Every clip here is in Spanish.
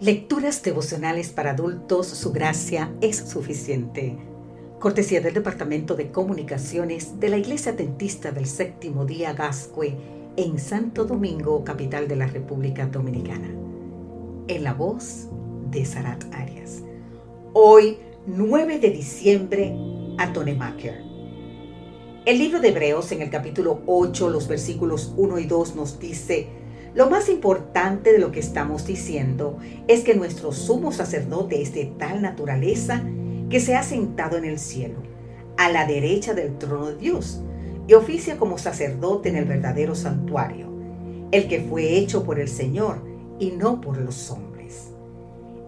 Lecturas devocionales para adultos, su gracia es suficiente. Cortesía del Departamento de Comunicaciones de la Iglesia Tentista del Séptimo Día Gascue en Santo Domingo, capital de la República Dominicana. En la voz de Sarat Arias. Hoy, 9 de diciembre, Maker. El libro de Hebreos en el capítulo 8, los versículos 1 y 2 nos dice, lo más importante de lo que estamos diciendo es que nuestro sumo sacerdote es de tal naturaleza que se ha sentado en el cielo, a la derecha del trono de Dios, y oficia como sacerdote en el verdadero santuario, el que fue hecho por el Señor y no por los hombres.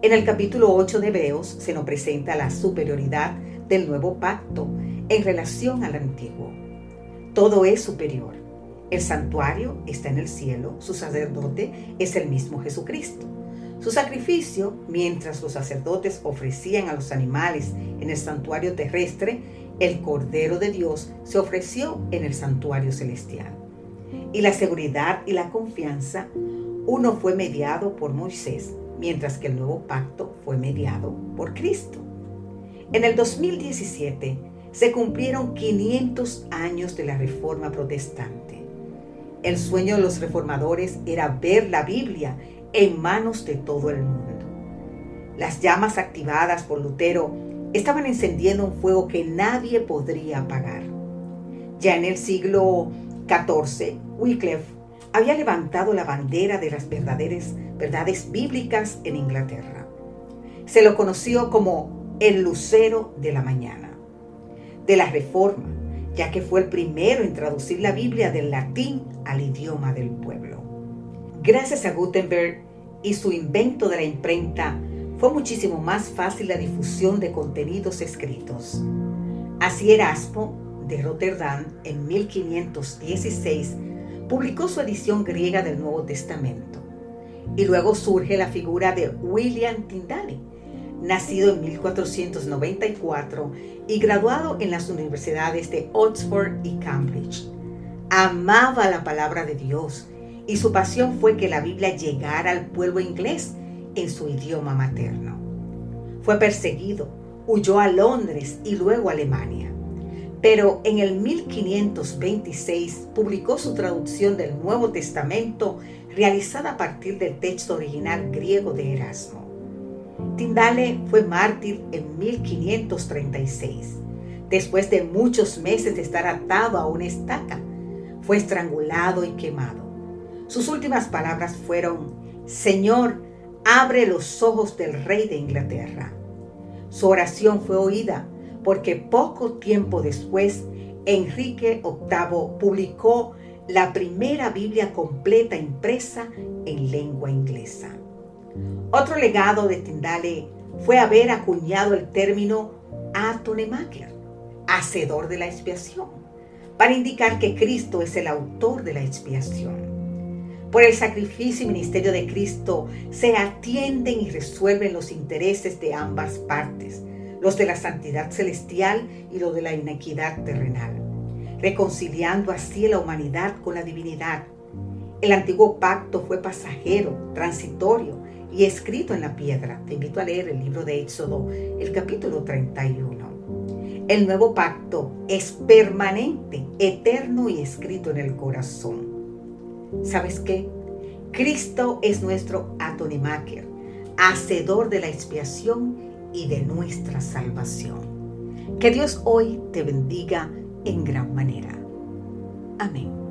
En el capítulo 8 de Hebreos se nos presenta la superioridad del nuevo pacto en relación al antiguo. Todo es superior el santuario está en el cielo, su sacerdote es el mismo Jesucristo. Su sacrificio, mientras los sacerdotes ofrecían a los animales en el santuario terrestre, el Cordero de Dios se ofreció en el santuario celestial. Y la seguridad y la confianza, uno fue mediado por Moisés, mientras que el nuevo pacto fue mediado por Cristo. En el 2017 se cumplieron 500 años de la Reforma Protestante. El sueño de los reformadores era ver la Biblia en manos de todo el mundo. Las llamas activadas por Lutero estaban encendiendo un fuego que nadie podría apagar. Ya en el siglo XIV, Wycliffe había levantado la bandera de las verdaderas verdades bíblicas en Inglaterra. Se lo conoció como el lucero de la mañana. De la reforma, ya que fue el primero en traducir la Biblia del latín al idioma del pueblo. Gracias a Gutenberg y su invento de la imprenta, fue muchísimo más fácil la difusión de contenidos escritos. Así Erasmo, de Rotterdam, en 1516, publicó su edición griega del Nuevo Testamento. Y luego surge la figura de William Tyndale, nacido en 1494 y graduado en las universidades de Oxford y Cambridge. Amaba la palabra de Dios y su pasión fue que la Biblia llegara al pueblo inglés en su idioma materno. Fue perseguido, huyó a Londres y luego a Alemania. Pero en el 1526 publicó su traducción del Nuevo Testamento realizada a partir del texto original griego de Erasmo. Tindale fue mártir en 1536, después de muchos meses de estar atado a una estaca. Fue estrangulado y quemado. Sus últimas palabras fueron, Señor, abre los ojos del rey de Inglaterra. Su oración fue oída porque poco tiempo después Enrique VIII publicó la primera Biblia completa impresa en lengua inglesa. Otro legado de Tyndale fue haber acuñado el término Atonemaker, hacedor de la expiación, para indicar que Cristo es el autor de la expiación. Por el sacrificio y ministerio de Cristo se atienden y resuelven los intereses de ambas partes, los de la santidad celestial y los de la inequidad terrenal, reconciliando así la humanidad con la divinidad. El antiguo pacto fue pasajero, transitorio, y escrito en la piedra. Te invito a leer el libro de Éxodo, el capítulo 31. El nuevo pacto es permanente, eterno y escrito en el corazón. ¿Sabes qué? Cristo es nuestro Atonimaker, hacedor de la expiación y de nuestra salvación. Que Dios hoy te bendiga en gran manera. Amén.